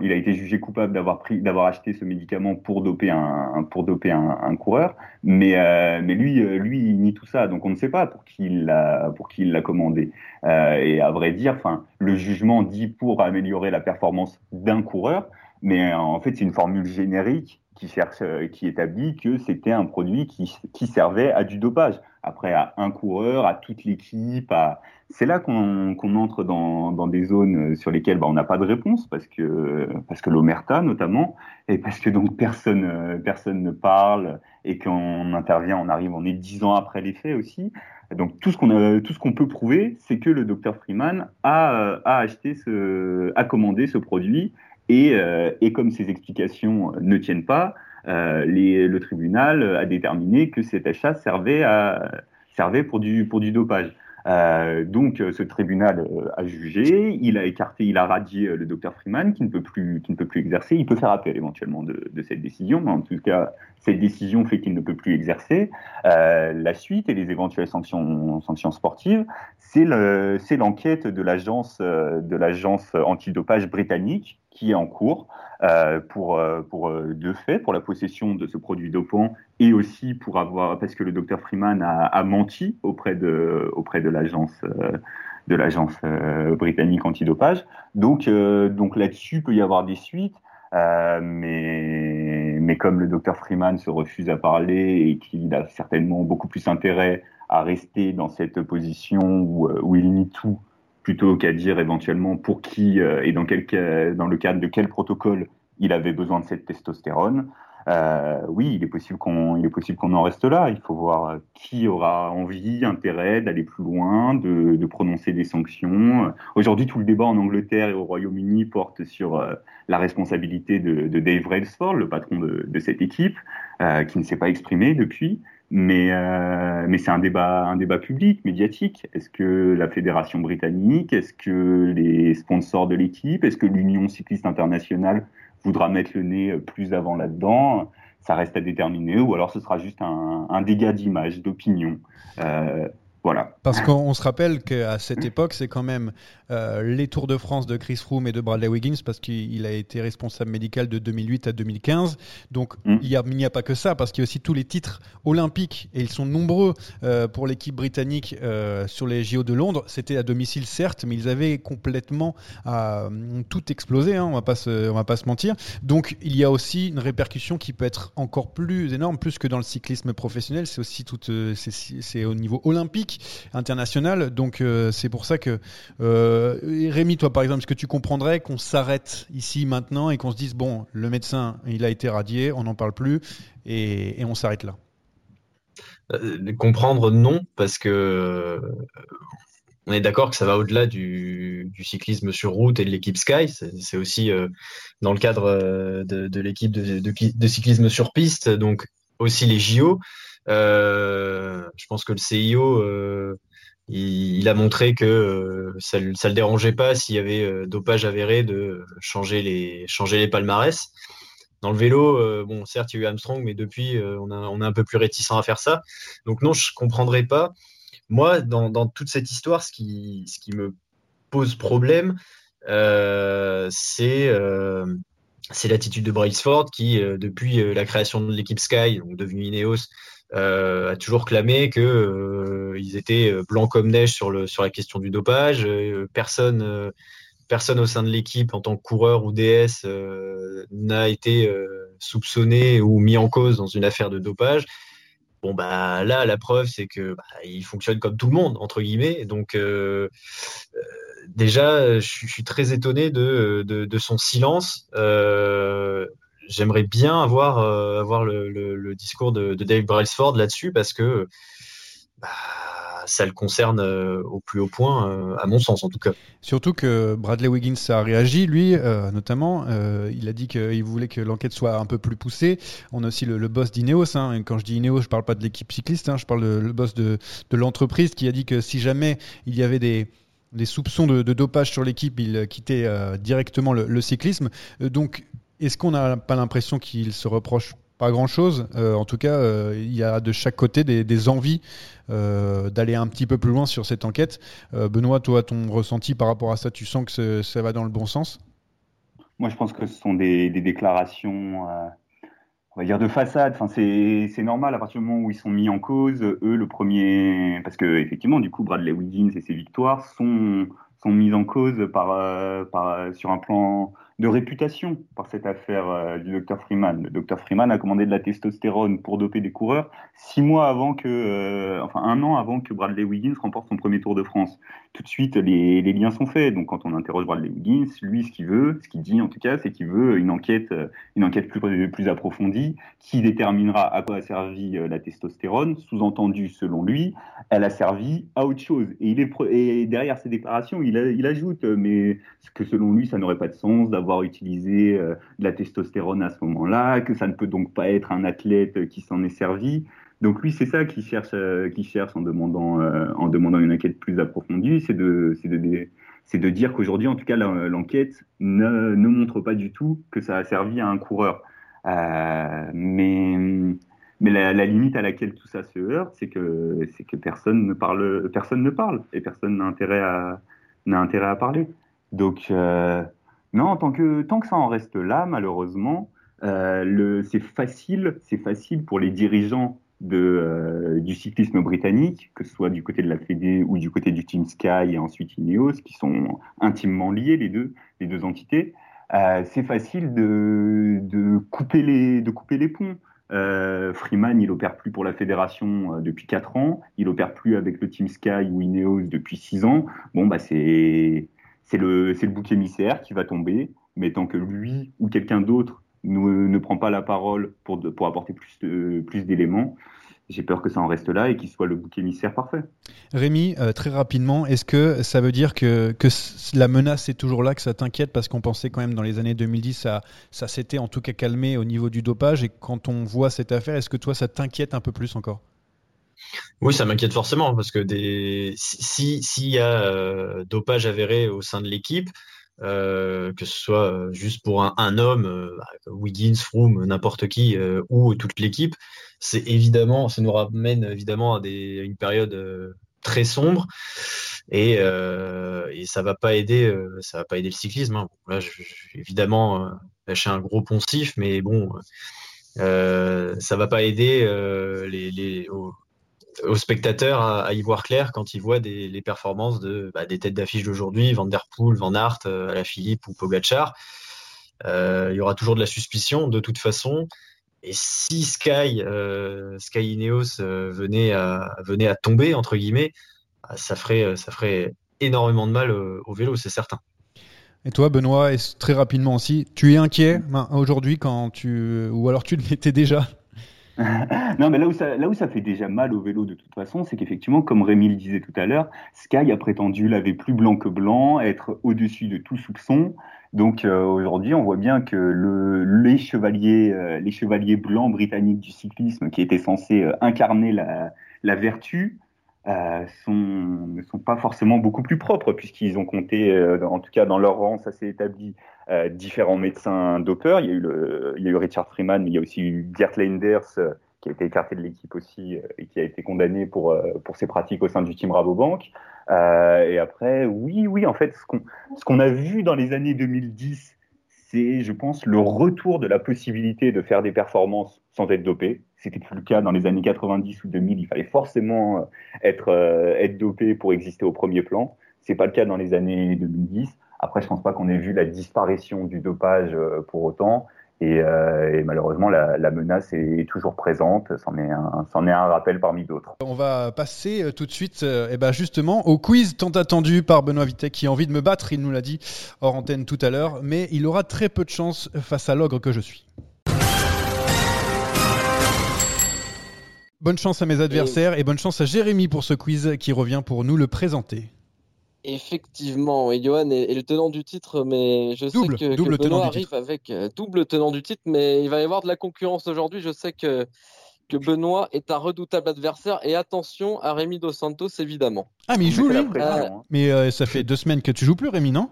il a été jugé coupable d'avoir pris, d'avoir acheté ce médicament pour doper un, pour doper un, un coureur, mais euh, mais lui, lui, il nie tout ça. Donc on ne sait pas pour qui il l'a, pour qui il l'a commandé. Euh, et à vrai dire, enfin, le jugement dit pour améliorer la performance d'un coureur, mais en fait c'est une formule générique qui cherche, qui établit que c'était un produit qui, qui servait à du dopage. Après, à un coureur, à toute l'équipe, à... c'est là qu'on qu entre dans, dans, des zones sur lesquelles bah, on n'a pas de réponse parce que parce que l'omerta notamment et parce que donc personne personne ne parle et qu'on intervient, on arrive, on est dix ans après les faits aussi. Donc tout ce qu'on tout ce qu'on peut prouver, c'est que le docteur Freeman a, a acheté ce, a commandé ce produit et, euh, et comme ces explications ne tiennent pas, euh, les, le tribunal a déterminé que cet achat servait, à, servait pour, du, pour du dopage. Euh, donc ce tribunal a jugé, il a écarté, il a radié le docteur Freeman qui ne peut plus, qui ne peut plus exercer. Il peut faire appel éventuellement de, de cette décision, mais en tout cas cette décision fait qu'il ne peut plus exercer. Euh, la suite et les éventuelles sanctions, sanctions sportives, c'est l'enquête de l'agence de l'agence antidopage britannique qui est en cours euh, pour, pour deux faits, pour la possession de ce produit dopant et aussi pour avoir, parce que le docteur Freeman a, a menti auprès de, auprès de l'agence euh, de l'agence euh, britannique antidopage. Donc, euh, donc là-dessus peut y avoir des suites. Euh, mais, mais comme le docteur Freeman se refuse à parler et qu'il a certainement beaucoup plus intérêt à rester dans cette position où, où il nie tout, plutôt qu'à dire éventuellement pour qui euh, et dans, quel, dans le cadre de quel protocole il avait besoin de cette testostérone, Euh, oui, il est possible qu'on, il est possible qu'on en reste là. Il faut voir qui aura envie, intérêt d'aller plus loin, de, de, prononcer des sanctions. Aujourd'hui, tout le débat en Angleterre et au Royaume-Uni porte sur euh, la responsabilité de, de, Dave Brailsford, le patron de, de cette équipe, euh, qui ne s'est pas exprimé depuis. Mais, euh, mais c'est un débat, un débat public, médiatique. Est-ce que la fédération britannique, est-ce que les sponsors de l'équipe, est-ce que l'Union cycliste internationale voudra mettre le nez plus avant là-dedans? Ça reste à déterminer. Ou alors ce sera juste un, un dégât d'image, d'opinion. Euh, voilà. Parce qu'on se rappelle qu'à cette époque, c'est quand même euh, les Tours de France de Chris Froome et de Bradley Wiggins, parce qu'il a été responsable médical de 2008 à 2015. Donc mm. il n'y a, a, pas que ça, parce qu'il y a aussi tous les titres olympiques, et ils sont nombreux euh, pour l'équipe britannique euh, sur les JO de Londres. C'était à domicile, certes, mais ils avaient complètement tout explosé, hein, on va pas se, on va pas se mentir. Donc il y a aussi une répercussion qui peut être encore plus énorme, plus que dans le cyclisme professionnel. C'est aussi tout, c'est au niveau olympique international. Donc euh, c'est pour ça que euh, Rémi, toi par exemple, est-ce que tu comprendrais qu'on s'arrête ici maintenant et qu'on se dise bon, le médecin il a été radié, on n'en parle plus et, on s'arrête là? Euh, comprendre non parce que euh, on est d'accord que ça va au-delà du, cyclisme sur route et de l'équipe Sky. C'est aussi dans le cadre de, l'équipe de, cyclisme sur piste, donc aussi les JO. Euh, je pense que le CIO, euh, il, a montré que euh, ça, ça le dérangeait pas s'il y avait dopage avéré de changer les, palmarès. Dans le vélo, bon, certes, il y a eu Armstrong, mais depuis, on, est un peu plus réticent à faire ça. Donc non, je comprendrais pas. Moi, dans, toute cette histoire, ce qui, me pose problème, c'est l'attitude de Brailsford qui, depuis la création de l'équipe Sky, donc devenue Ineos, a toujours clamé que euh, ils étaient blancs comme neige sur la question du dopage. Euh, personne personne au sein de l'équipe en tant que coureur ou DS n'a été soupçonné ou mis en cause dans une affaire de dopage. Bon bah là la preuve c'est que bah, il fonctionne comme tout le monde entre guillemets. Donc déjà je, suis très étonné de, de son silence. J'aimerais bien avoir, euh, avoir le, discours de, Dave Brailsford là-dessus parce que bah, ça le concerne euh, au plus haut point, euh, à mon sens en tout cas. Surtout que Bradley Wiggins a réagi, lui, notamment. il a dit qu'il voulait que l'enquête soit un peu plus poussée. On a aussi le, boss d'Ineos. Hein, quand je dis Ineos, je parle pas de l'équipe cycliste, hein, je parle de, le boss de, l'entreprise qui a dit que si jamais il y avait des soupçons de, dopage sur l'équipe, il quittait directement le cyclisme. donc est-ce qu'on n'a pas l'impression qu'il se reproche pas grand-chose? Euh, En tout cas, euh, il y a de chaque côté des, envies euh, d'aller un petit peu plus loin sur cette enquête. Benoît, toi, ton ressenti par rapport à ça, tu sens que ça va dans le bon sens? Moi, je pense que ce sont des, déclarations, on va dire, de façade. C'est normal à partir du moment où ils sont mis en cause. Eux, le premier... Parce que, effectivement, du coup, Bradley Wiggins et ses victoires sont, sont mises en cause sur un plan de réputation par cette affaire euh, du docteur Freeman. Le docteur Freeman a commandé de la testostérone pour doper des coureurs six mois avant que, euh, enfin un an avant que Bradley Wiggins remporte son premier Tour de France. Tout de suite, les, liens sont faits. Donc quand on interroge Bradley Wiggins, lui, ce qu'il veut, ce qu'il dit en tout cas, c'est qu'il veut une enquête, euh, une enquête plus, plus approfondie qui déterminera à quoi a servi euh, la testostérone. Sous-entendu, selon lui, elle a servi à autre chose. Et, il est, et derrière ces déclarations, il, il ajoute, euh, mais que selon lui, ça n'aurait pas de sens d'avoir utilisé de la testostérone à ce moment-là, que ça ne peut donc pas être un athlète qui s'en est servi. Donc lui, c'est ça qu'il cherche, euh, cherche en demandant, euh, en demandant une enquête plus approfondie, c'est de, de, de dire qu'aujourd'hui, en tout cas, l'enquête ne, ne montre pas du tout que ça a servi à un coureur. Euh, mais mais la, limite à laquelle tout ça se heurte, c'est que que personne ne parle, personne ne parle et personne n'a intérêt à intérêt à parler. Donc euh, non, tant que tant que ça en reste là, malheureusement, c'est facile, c'est facile pour les dirigeants euh, du cyclisme britannique, que ce soit du côté de la Fédé ou du côté du Team Sky et ensuite Ineos, qui sont intimement liés les deux, entités. Euh, c'est facile de, couper les ponts. Euh, Freeman, il opère plus pour la fédération depuis 4 ans, il opère plus avec le Team Sky ou Ineos depuis 6 ans. Bon, bah c'est c'est le, le bouc émissaire qui va tomber, mais tant que lui ou quelqu'un d'autre ne, ne prend pas la parole pour, de- pour apporter plus, de- plus d'éléments. J'ai peur que ça en reste là et qu'il soit le bouc émissaire parfait. Rémi, euh, très rapidement, est-ce que ça veut dire que, que c- la menace est toujours là, que ça t'inquiète Parce qu'on pensait quand même dans les années 2010, ça, ça s'était en tout cas calmé au niveau du dopage. Et quand on voit cette affaire, est-ce que toi, ça t'inquiète un peu plus encore? Oui, ça m'inquiète forcément parce que des... si s'il y a euh, dopage avéré au sein de l'équipe, euh, que ce soit euh, juste pour un, homme, euh, bah, Wiggins, Froome, n'importe qui, ou toute l'équipe, c'est évidemment, ça nous ramène évidemment à, une période très sombre et, ça va pas aider, ça va pas aider le cyclisme. hein. Là, je, je- évidemment, un gros poncif, mais bon, ça va pas aider les, aux spectateurs à, y voir clair quand ils voient les performances bah, des têtes d'affiche d'aujourd'hui, Van Der Poel, Van Aert, euh, Alaphilippe ou Pogacar. Euh, il y aura toujours de la suspicion de toute façon. Et si Sky, euh, Sky Ineos venait, à, tomber, entre guillemets, bah, ça, ferait, ça ferait énormément de mal au vélo, c'est certain. Et toi, Benoît, est-ce- très rapidement aussi, tu es inquiet aujourd'hui quand tu. Ou alors tu l'étais déjà? non, mais là où, ça, là où ça fait déjà mal au vélo de toute façon, c'est qu'effectivement, comme Rémi le disait tout à l'heure, Sky a prétendu laver plus blanc que blanc, être au-dessus de tout soupçon. Donc euh, aujourd'hui, on voit bien que le, les, chevaliers, euh, les chevaliers blancs britanniques du cyclisme, qui étaient censés euh, incarner la, la vertu, euh, ne sont pas forcément beaucoup plus propres, puisqu'ils ont compté, euh, en tout cas dans leur rang, ça s'est établi, euh, différents médecins dopeurs. Il y, a eu y a eu Richard Freeman, mais il y a aussi eu Gert Leinders, qui a été écarté de l'équipe aussi et qui a été condamné pour, pour ses pratiques au sein du team Rabobank. Et après, oui, oui, en fait, ce qu'on a vu dans les années 2010, c'est, je pense, le retour de la possibilité de faire des performances sans être dopé. C'était plus le cas dans les années 90 ou 2000. Il fallait forcément euh, être, euh, être dopé pour exister au premier plan. C'est pas le cas dans les années 2010. Après, je pense pas qu'on ait vu la disparition du dopage euh, pour autant. Et, et malheureusement, la, menace est toujours présente. C'en est un, rappel parmi d'autres. On va passer tout de suite euh, eh ben justement au quiz tant attendu par Benoît Vitek qui a envie de me battre, il nous l'a dit hors antenne tout à l'heure, mais il aura très peu de chance face à l'ogre que je suis. Bonne chance à mes adversaires et bonne chance à Jérémy pour ce quiz qui revient pour nous le présenter. Effectivement, et Johan est, est le tenant du titre, mais je Double, sais que, double Benoît arrive avec euh, double tenant du titre, mais il va y avoir de la concurrence aujourd'hui. Je sais que, que Benoît est un redoutable adversaire, et attention à Rémi Dos Santos, évidemment. Ah mais il joue lui pression, hein. Mais euh, ça fait deux semaines que tu joues plus Rémi, non?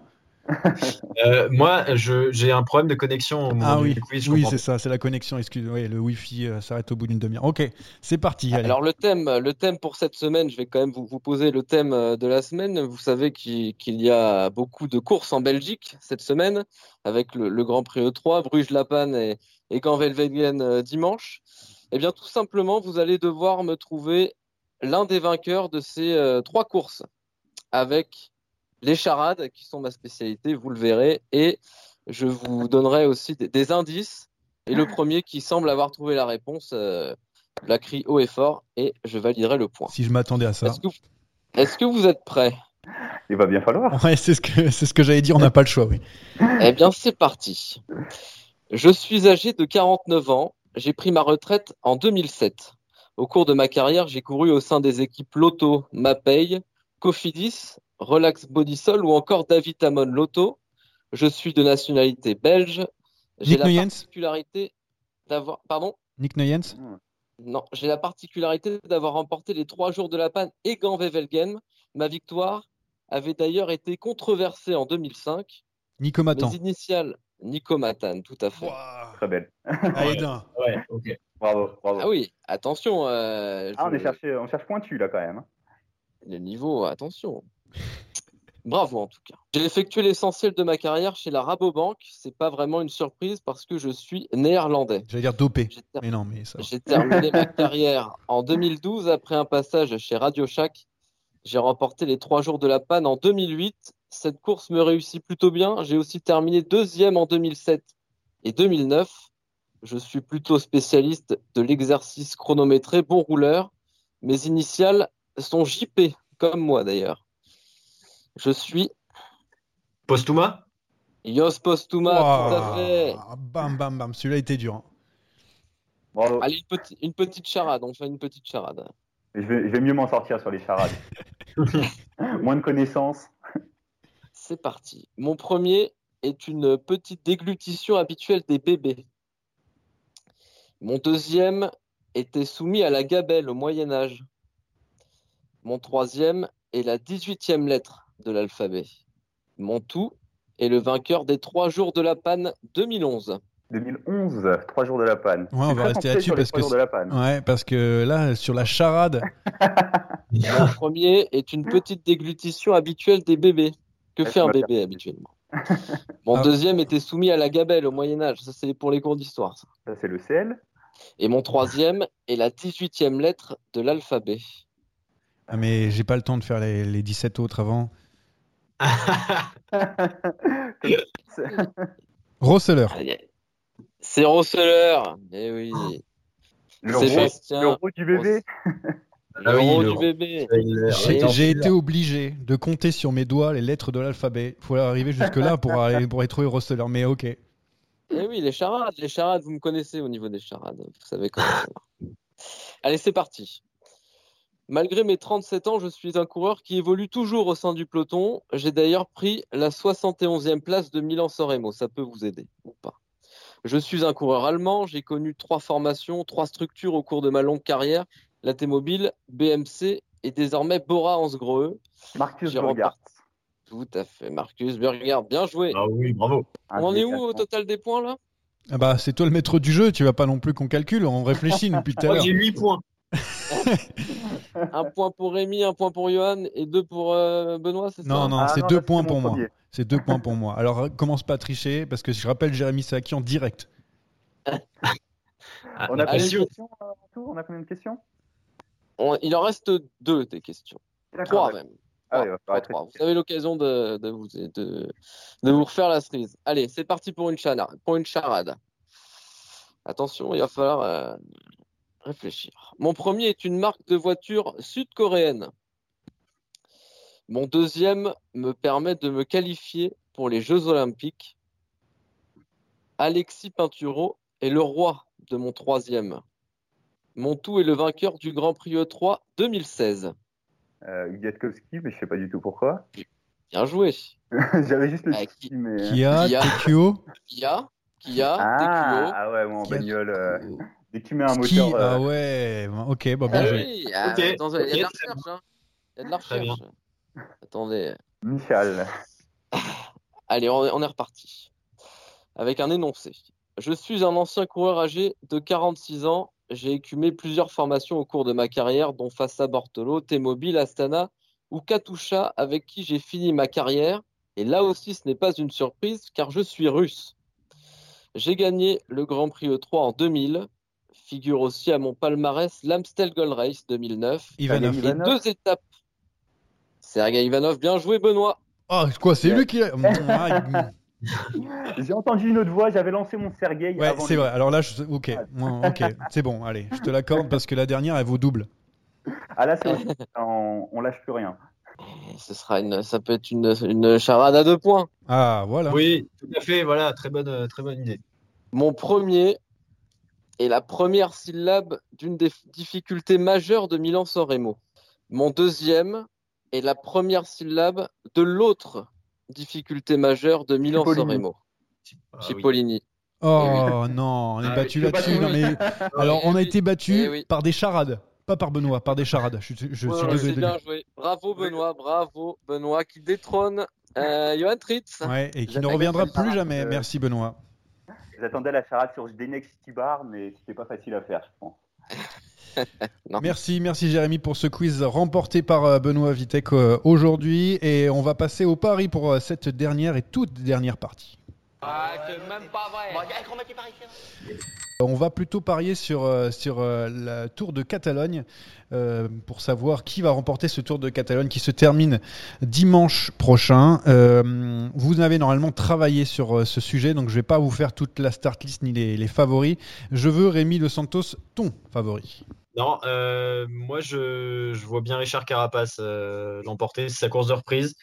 Euh, moi, j'ai un problème de connexion au Ah oui, quiz. oui c'est ça, c'est la connexion, excuse, oui, le wifi euh, s'arrête au bout d'une demi-heure. Ok, c'est parti, allez. Alors le thème, le thème pour cette semaine, je vais quand même vous, vous poser le thème euh, de la semaine. Vous savez qu'il y a beaucoup de courses en Belgique cette semaine, avec le, le Grand Prix E3, Bruges-La-Panne et, et euh, dimanche. Eh bien, tout simplement, vous allez devoir me trouver l'un des vainqueurs de ces euh, trois courses, avec les charades qui sont ma spécialité, vous le verrez, et je vous donnerai aussi des, des indices. Et le premier qui semble avoir trouvé la réponse euh, la crie haut et fort et je validerai le point. Si je m'attendais à ça. Est-ce que, vous êtes prêts? Il va bien falloir. Ouais, c'est ce que, c'est ce que j'allais dire, on n'a pas le choix, oui. Eh bien, c'est parti. Je suis âgé de 49 ans. J'ai pris ma retraite en 2007. Au cours de ma carrière, j'ai couru au sein des équipes Lotto, Mapei, Cofidis, Relax Bodysol ou encore David Amon Lotto. Je suis de nationalité belge. J'ai Nick la Nuyens particularité d'avoir, pardon, Nick Nuyens non, j'ai la particularité d'avoir remporté les trois jours de la panne et Gand-Wevelgem. Ma victoire avait d'ailleurs été controversée en 2005. Nico Matan. Mes initiales, Nico Matan, tout à fait. Très belle. Allez, d'un. Ouais, ok. Bravo, bravo. Ah oui, attention. euh, Ah, on, est cherché, on cherche pointu là quand même. Le niveau, attention. Bravo en tout cas. J'ai effectué l'essentiel de ma carrière chez la Rabobank. C'est pas vraiment une surprise parce que je suis néerlandais. J'allais dire dopé. J'ai ter- Mais non, mais ça. J'ai terminé ma carrière en 2012 après un passage chez Radio Shack. J'ai remporté les trois jours de la panne en 2008. Cette course me réussit plutôt bien. J'ai aussi terminé deuxième en 2007 et 2009. Je suis plutôt spécialiste de l'exercice chronométré, bon rouleur. Mes initiales sont JP, comme moi d'ailleurs. Je suis Postuma? Yos Postuma, tout à fait. Bam, bam, bam. Celui-là était dur. hein. Bravo. Allez, une, petite- une petite charade, on fait une petite charade. Je vais, je vais mieux m'en sortir sur les charades. Moins de connaissances. C'est parti. Mon premier est une petite déglutition habituelle des bébés. Mon deuxième était soumis à la gabelle au Moyen Âge. Mon troisième est la 18e lettre de l'alphabet. Mon tout est le vainqueur des trois jours de la panne 2011. 2011, trois jours de la panne. Ouais, on va rester là-dessus parce trois que. jours de la panne. Ouais, parce que là, sur la charade, Mon premier est une petite déglutition habituelle des bébés. Que fait un bébé habituellement? Mon Ah. deuxième était soumis à la gabelle au Moyen Âge. Ça, c'est pour les cours d'histoire. ça. Ça, c'est le CL. Et mon troisième est la 18e lettre de l'alphabet. Ah, mais j'ai pas le temps de faire les, les 17 autres avant. Rosseler. C'est Rosseler. Eh oui. Le roi, Sébastien. le roi du bébé. Le roi du bébé. J'ai été obligé de compter sur mes doigts les lettres de l'alphabet. Il faut arriver jusque-là pour, aller, pour y trouver Rosseler. Mais ok. Eh oui, les charades. Les charades, vous me connaissez au niveau des charades. Vous savez comment. Allez, c'est parti. Malgré mes 37 ans, je suis un coureur qui évolue toujours au sein du peloton. J'ai d'ailleurs pris la 71e place de Milan-San Remo. Ça peut vous aider ou pas. Je suis un coureur allemand. J'ai connu trois formations, trois structures au cours de ma longue carrière. La T-Mobile, BMC et désormais Bora Hansgrohe. Marcus J'ai Burghardt. Tout à fait. Marcus Burgard, bien joué. Ah oui, bravo. On en est où au total des points là? Ah bah, c'est toi le maître du jeu. Tu vas pas non plus qu'on calcule. On réfléchit depuis tout à l'heure. j'ai 8 points. Un point pour Rémi, un point pour Johan et deux pour euh, Benoît, c'est ça? Non, non, Ah c'est deux là, points pour moi. C'est deux points pour moi. Alors, commence pas à tricher parce que je rappelle Jérémy Saki en direct. Ah, On a combien de passion. questions euh, On a combien de questions? On- Il en reste deux des questions. Trois même. Ah trois, trois. Vous avez l'occasion de, de, vous, de, de vous refaire la cerise. Allez, c'est parti pour une, charade, pour une charade. Attention, il va falloir euh, réfléchir. Mon premier est une marque de voiture sud-coréenne. Mon deuxième me permet de me qualifier pour les Jeux Olympiques. Alexis Pinturo est le roi de mon troisième. Mon tout est le vainqueur du Grand Prix E3 2016. Euh, mais je sais pas du tout pourquoi. Bien joué. J'avais juste le petit, mais... Kia, Kia. TQO, Kia, Kia, Ah, TQO. ah ouais, Kia. bagnole, euh, dès que tu mets un Ski. moteur... euh, Ah ouais. Ok, bien joué. attends, il y a de la recherche. hein. Il y a de la recherche. Attendez. Michal. Allez, on est, on est reparti. Avec un énoncé. Je suis un ancien coureur âgé de 46 ans. J'ai écumé plusieurs formations au cours de ma carrière, dont Fassa Bortolo, T-Mobile, Astana ou Katusha, avec qui j'ai fini ma carrière. Et là aussi, ce n'est pas une surprise, car je suis russe. J'ai gagné le Grand Prix E3 en 2000. Figure aussi à mon palmarès l'Amstel Gold Race 2009. Ivanov. Et deux étapes. Sergei Ivanov, bien joué, Benoît. Ah, quoi, c'est lui qui a. J'ai entendu une autre voix, j'avais lancé mon Sergueï Ouais, c'est vrai. Alors là, je... ok, ok, c'est bon. Allez, je te l'accorde parce que la dernière, elle vaut double. Ah là, c'est on, on lâche plus rien. Et ce sera une, ça peut être une, une charade à deux points. Ah, voilà. Oui, tout à fait. Voilà, très bonne, très bonne idée. Mon premier est la première syllabe d'une des difficultés majeures de Milan-San Remo. Mon deuxième est la première syllabe de l'autre difficulté majeure de Milan-San Cipollini. Remo. Ah oui. Cipollini. Oh non, on est Ah, battu là-dessus. Non, trouver. mais... Alors, on a été battu Eh oui. par des charades. Pas par Benoît, par des charades. Je, suis- je Ouais, suis ouais, désolé bien joué. Bravo Benoît, bravo Benoît qui détrône euh, Johan Tritz. Ouais, et qui ne reviendra plus jamais. euh, Merci Benoît. J'attendais la charade sur Zdenek Stibar, mais c'était pas facile à faire, je pense. Non. Merci, merci Jérémy pour ce quiz remporté par euh, Benoît Vitek euh, aujourd'hui. Et on va passer au pari pour euh, cette dernière et toute dernière partie. Ah, c'est même pas vrai. On va plutôt parier sur, euh, sur euh, la Tour de Catalogne euh, pour savoir qui va remporter ce Tour de Catalogne qui se termine dimanche prochain. Euh, vous avez normalement travaillé sur ce sujet, donc je ne vais pas vous faire toute la start list ni les, les favoris. Je veux Rémi De Santos, ton favori. Non, euh, moi je, vois bien Richard Carapace euh, l'emporter, c'est sa course de reprise.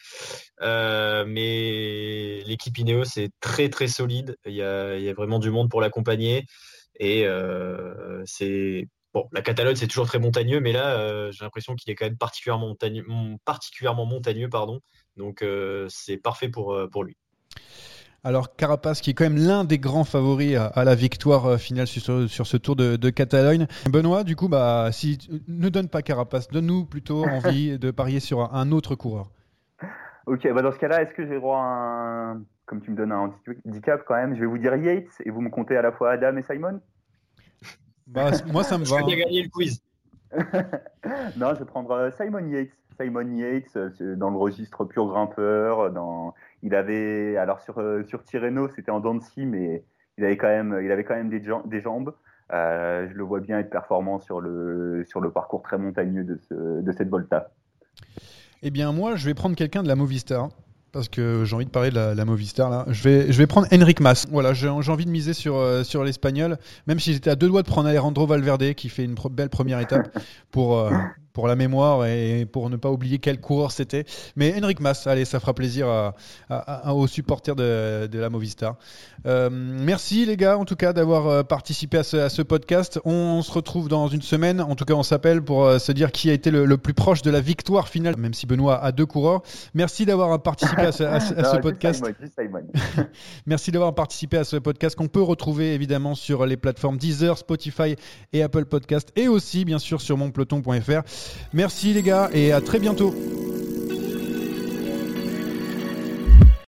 Euh, mais l'équipe Ineos est très très solide. Il y a, vraiment du monde pour l'accompagner. Et c'est bon, la Catalogne c'est toujours très montagneux, mais là j'ai l'impression qu'il est quand même particulièrement montagneux, particulièrement montagneux pardon. Donc c'est parfait pour, pour lui. Alors Carapace qui est quand même l'un des grands favoris à, la victoire euh, finale sur, sur ce Tour de, de, Catalogne. Benoît, du coup, bah, si ne donne pas Carapace, donne-nous plutôt envie de parier sur un, autre coureur. Ok, bah dans ce cas-là, est-ce que j'ai droit à un, comme tu me donnes un handicap quand même, je vais vous dire Yates et vous me comptez à la fois Adam et Simon? Bah, moi ça me va. Tu gagné le quiz. non, je vais prendre euh, Simon Yates. Simon Yates euh, dans le registre pur grimpeur, dans il avait, alors sur, euh, sur Tirreno, c'était en Dancy, mais il avait quand même, il avait quand même des, des jambes. Euh, je le vois bien être performant sur le, sur le parcours très montagneux de, ce, de cette Volta. Eh bien, moi, je vais prendre quelqu'un de la Movistar. Parce que j'ai envie de parler de la, Movistar là. Je vais, je vais prendre Enric Mas. Voilà, j'ai envie de miser sur, euh, sur l'Espagnol. Même si j'étais à deux doigts de prendre Alejandro Valverde qui fait une belle première étape pour, pour la mémoire et pour ne pas oublier quel coureur c'était. Mais Henrik Mas, allez, ça fera plaisir aux supporters de, la Movistar. Euh, merci les gars, en tout cas, d'avoir euh, participé à ce, podcast. On, se retrouve dans une semaine. En tout cas, on s'appelle pour euh, se dire qui a été le, plus proche de la victoire finale, même si Benoît a deux coureurs. Merci d'avoir participé à ce, podcast. merci d'avoir participé à ce podcast qu'on peut retrouver évidemment sur les plateformes Deezer, Spotify et Apple Podcast et aussi bien sûr sur monpeloton.fr. Merci les gars et à très bientôt.